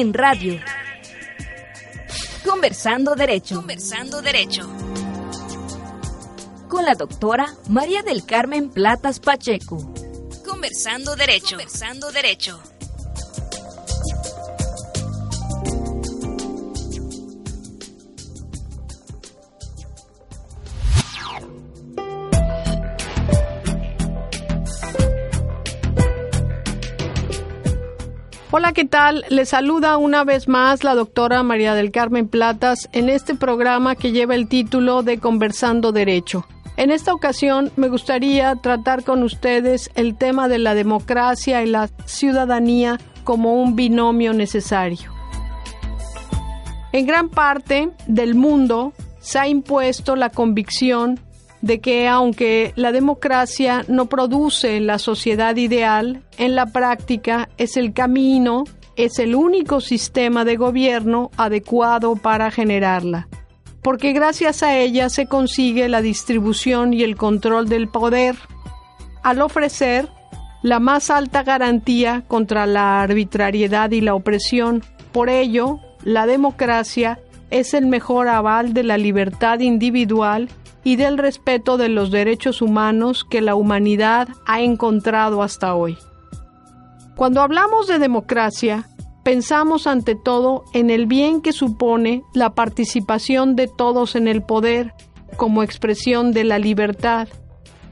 en radio. Conversando Derecho. Conversando Derecho. Con la doctora María del Carmen Platas Pacheco. Conversando Derecho. Conversando Derecho. Hola, ¿qué tal? Les saluda una vez más la doctora María del Carmen Platas en este programa que lleva el título de Conversando Derecho. En esta ocasión me gustaría tratar con ustedes el tema de la democracia y la ciudadanía como un binomio necesario. En gran parte del mundo se ha impuesto la convicción de que aunque la democracia no produce la sociedad ideal, en la práctica es el camino, es el único sistema de gobierno adecuado para generarla, porque gracias a ella se consigue la distribución y el control del poder, al ofrecer la más alta garantía contra la arbitrariedad y la opresión. Por ello, la democracia es el mejor aval de la libertad individual y del respeto de los derechos humanos que la humanidad ha encontrado hasta hoy. Cuando hablamos de democracia, pensamos ante todo en el bien que supone la participación de todos en el poder como expresión de la libertad.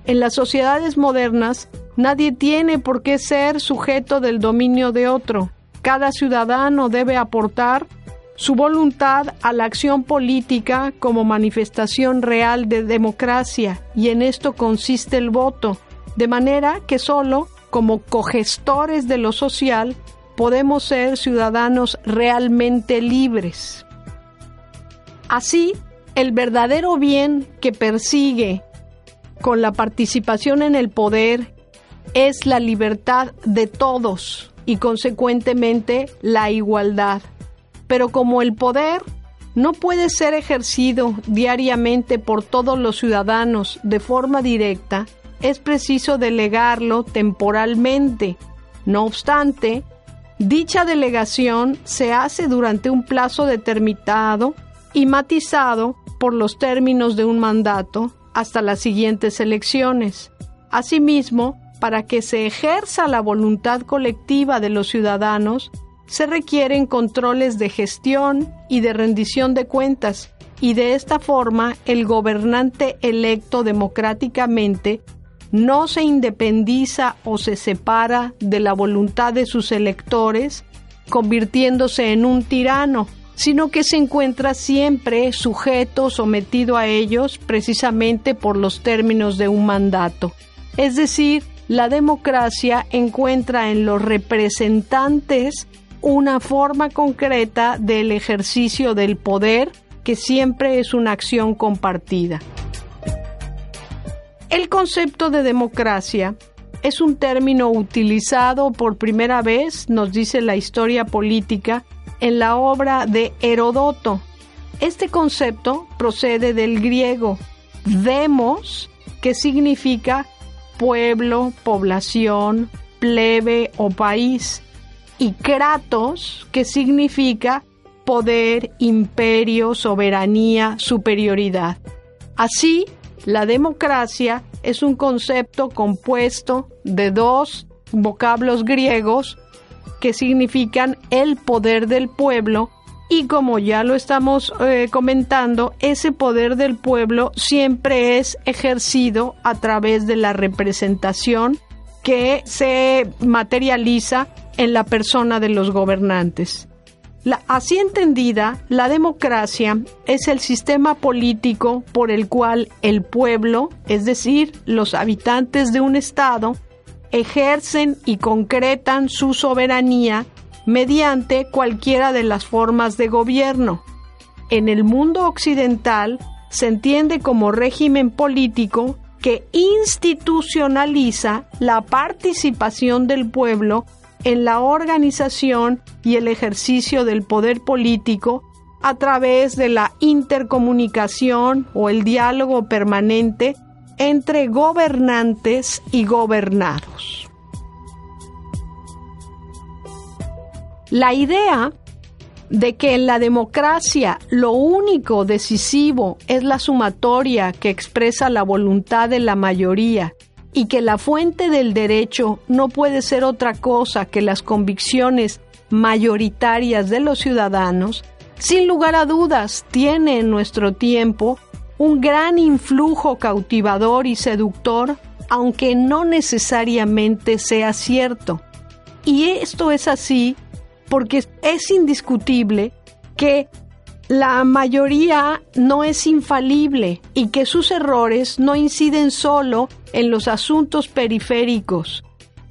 En las sociedades modernas, nadie tiene por qué ser sujeto del dominio de otro. Cada ciudadano debe aportar su voluntad a la acción política como manifestación real de democracia y en esto consiste el voto, de manera que solo como cogestores de lo social podemos ser ciudadanos realmente libres. Así, el verdadero bien que persigue con la participación en el poder es la libertad de todos y consecuentemente la igualdad. Pero como el poder no puede ser ejercido diariamente por todos los ciudadanos de forma directa, es preciso delegarlo temporalmente. No obstante, dicha delegación se hace durante un plazo determinado y matizado por los términos de un mandato hasta las siguientes elecciones. Asimismo, para que se ejerza la voluntad colectiva de los ciudadanos, se requieren controles de gestión y de rendición de cuentas, y de esta forma el gobernante electo democráticamente no se independiza o se separa de la voluntad de sus electores, convirtiéndose en un tirano, sino que se encuentra siempre sujeto, sometido a ellos, precisamente por los términos de un mandato. Es decir, la democracia encuentra en los representantes una forma concreta del ejercicio del poder que siempre es una acción compartida. El concepto de democracia es un término utilizado por primera vez, nos dice la historia política, en la obra de Herodoto. Este concepto procede del griego demos, que significa pueblo, población, plebe o país, y kratos, que significa poder, imperio, soberanía, superioridad. Así, la democracia es un concepto compuesto de dos vocablos griegos que significan el poder del pueblo y como ya lo estamos eh, comentando, ese poder del pueblo siempre es ejercido a través de la representación que se materializa en la persona de los gobernantes. así entendida, la democracia es el sistema político por el cual el pueblo, es decir, los habitantes de un Estado, ejercen y concretan su soberanía mediante cualquiera de las formas de gobierno. En el mundo occidental se entiende como régimen político que institucionaliza la participación del pueblo en la organización y el ejercicio del poder político a través de la intercomunicación o el diálogo permanente entre gobernantes y gobernados. La idea de que en la democracia lo único decisivo es la sumatoria que expresa la voluntad de la mayoría y que la fuente del derecho no puede ser otra cosa que las convicciones mayoritarias de los ciudadanos, sin lugar a dudas tiene en nuestro tiempo un gran influjo cautivador y seductor, aunque no necesariamente sea cierto. Y esto es así porque es indiscutible que la mayoría no es infalible y que sus errores no inciden solo en los asuntos periféricos.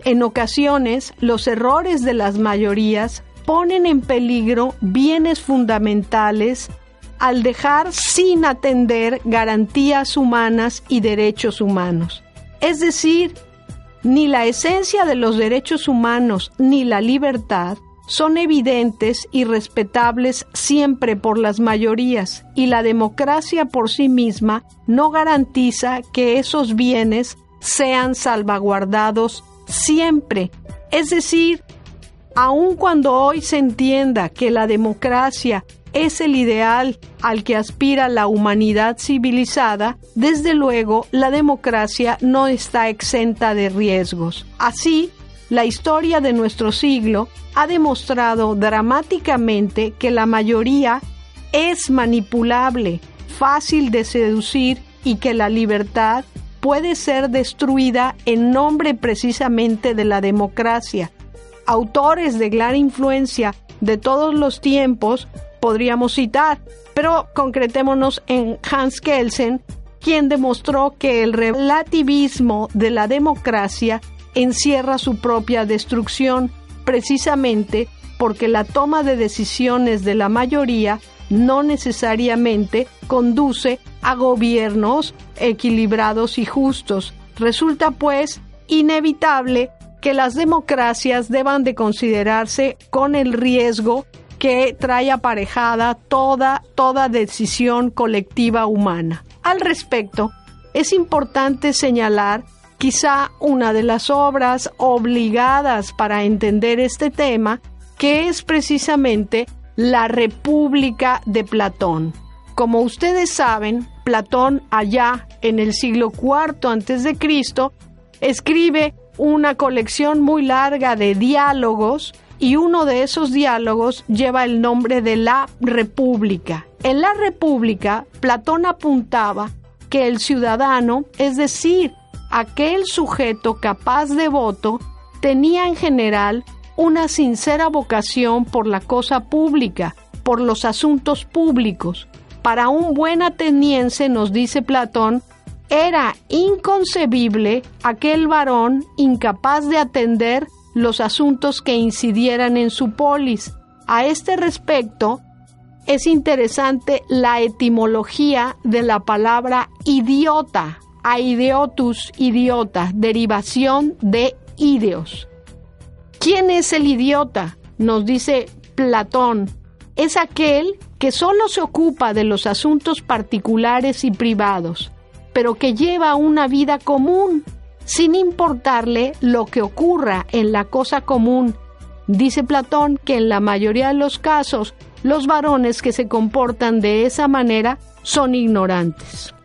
En ocasiones, los errores de las mayorías ponen en peligro bienes fundamentales al dejar sin atender garantías humanas y derechos humanos. Es decir, ni la esencia de los derechos humanos ni la libertad son evidentes y respetables siempre por las mayorías y la democracia por sí misma no garantiza que esos bienes sean salvaguardados siempre. Es decir, aun cuando hoy se entienda que la democracia es el ideal al que aspira la humanidad civilizada, desde luego la democracia no está exenta de riesgos. Así, la historia de nuestro siglo ha demostrado dramáticamente que la mayoría es manipulable, fácil de seducir y que la libertad puede ser destruida en nombre precisamente de la democracia. Autores de gran influencia de todos los tiempos podríamos citar, pero concretémonos en Hans Kelsen, quien demostró que el relativismo de la democracia encierra su propia destrucción, precisamente porque la toma de decisiones de la mayoría no necesariamente conduce a gobiernos equilibrados y justos. Resulta pues inevitable que las democracias deban de considerarse con el riesgo que trae aparejada toda, toda decisión colectiva humana. Al respecto, es importante señalar quizá una de las obras obligadas para entender este tema, que es precisamente La República de Platón. Como ustedes saben, Platón allá en el siglo IV antes de Cristo escribe una colección muy larga de diálogos y uno de esos diálogos lleva el nombre de la República. En la República, Platón apuntaba que el ciudadano, es decir, aquel sujeto capaz de voto tenía en general una sincera vocación por la cosa pública, por los asuntos públicos. Para un buen ateniense, nos dice Platón, era inconcebible aquel varón incapaz de atender los asuntos que incidieran en su polis. A este respecto, es interesante la etimología de la palabra idiota, aideotus idiota, derivación de ideos. ¿Quién es el idiota? Nos dice Platón. Es aquel que solo se ocupa de los asuntos particulares y privados, pero que lleva una vida común, sin importarle lo que ocurra en la cosa común. Dice Platón que en la mayoría de los casos los varones que se comportan de esa manera son ignorantes.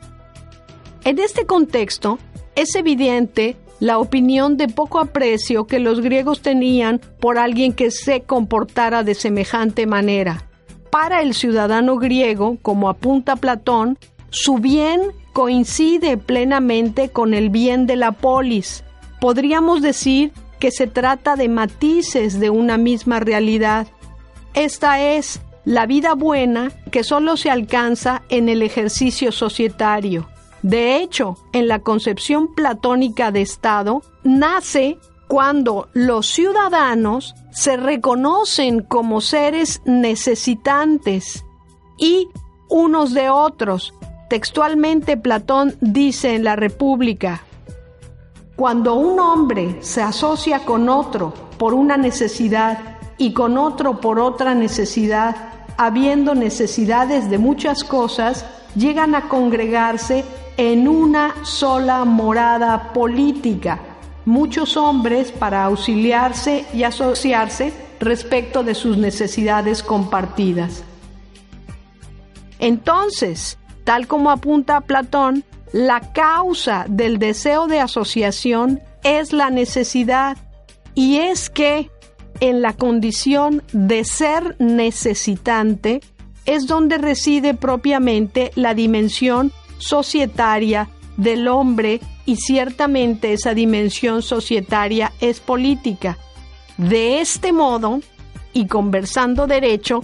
En este contexto, es evidente la opinión de poco aprecio que los griegos tenían por alguien que se comportara de semejante manera. Para el ciudadano griego, como apunta Platón, su bien coincide plenamente con el bien de la polis. Podríamos decir que se trata de matices de una misma realidad. Esta es la vida buena que solo se alcanza en el ejercicio societario. De hecho, en la concepción platónica de Estado, nace cuando los ciudadanos se reconocen como seres necesitantes y unos de otros. Textualmente Platón dice en la República, cuando un hombre se asocia con otro por una necesidad y con otro por otra necesidad, habiendo necesidades de muchas cosas, llegan a congregarse en una sola morada política. Muchos hombres, para auxiliarse y asociarse, respecto de sus necesidades compartidas. Entonces, tal como apunta Platón, la causa del deseo de asociación es la necesidad y es que en la condición de ser necesitante es donde reside propiamente la dimensión societaria del hombre y ciertamente esa dimensión societaria es política. De este modo, y conversando derecho,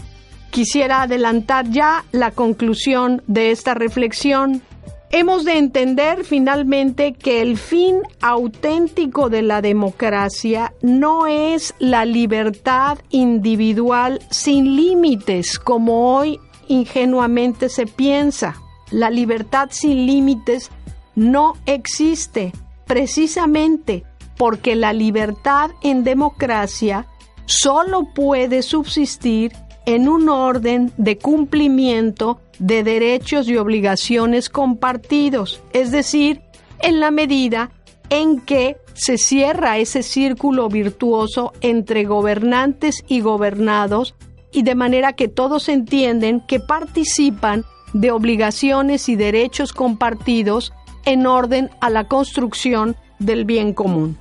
quisiera adelantar ya la conclusión de esta reflexión. Hemos de entender finalmente que el fin auténtico de la democracia no es la libertad individual sin límites, como hoy ingenuamente se piensa. La libertad sin límites no existe precisamente porque la libertad en democracia solo puede subsistir en un orden de cumplimiento de derechos y obligaciones compartidos, es decir, en la medida en que se cierra ese círculo virtuoso entre gobernantes y gobernados y de manera que todos entienden que participan de obligaciones y derechos compartidos en orden a la construcción del bien común.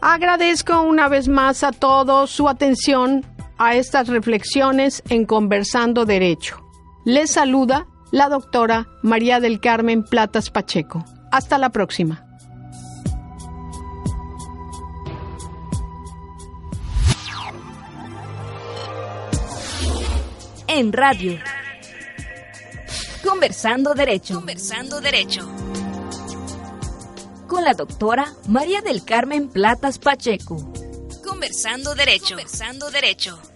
Agradezco una vez más a todos su atención a estas reflexiones en Conversando Derecho. Les saluda la doctora María del Carmen Platas Pacheco. Hasta la próxima. En radio. Conversando Derecho. Conversando Derecho. Con la doctora María del Carmen Platas Pacheco. Conversando Derecho. Conversando Derecho.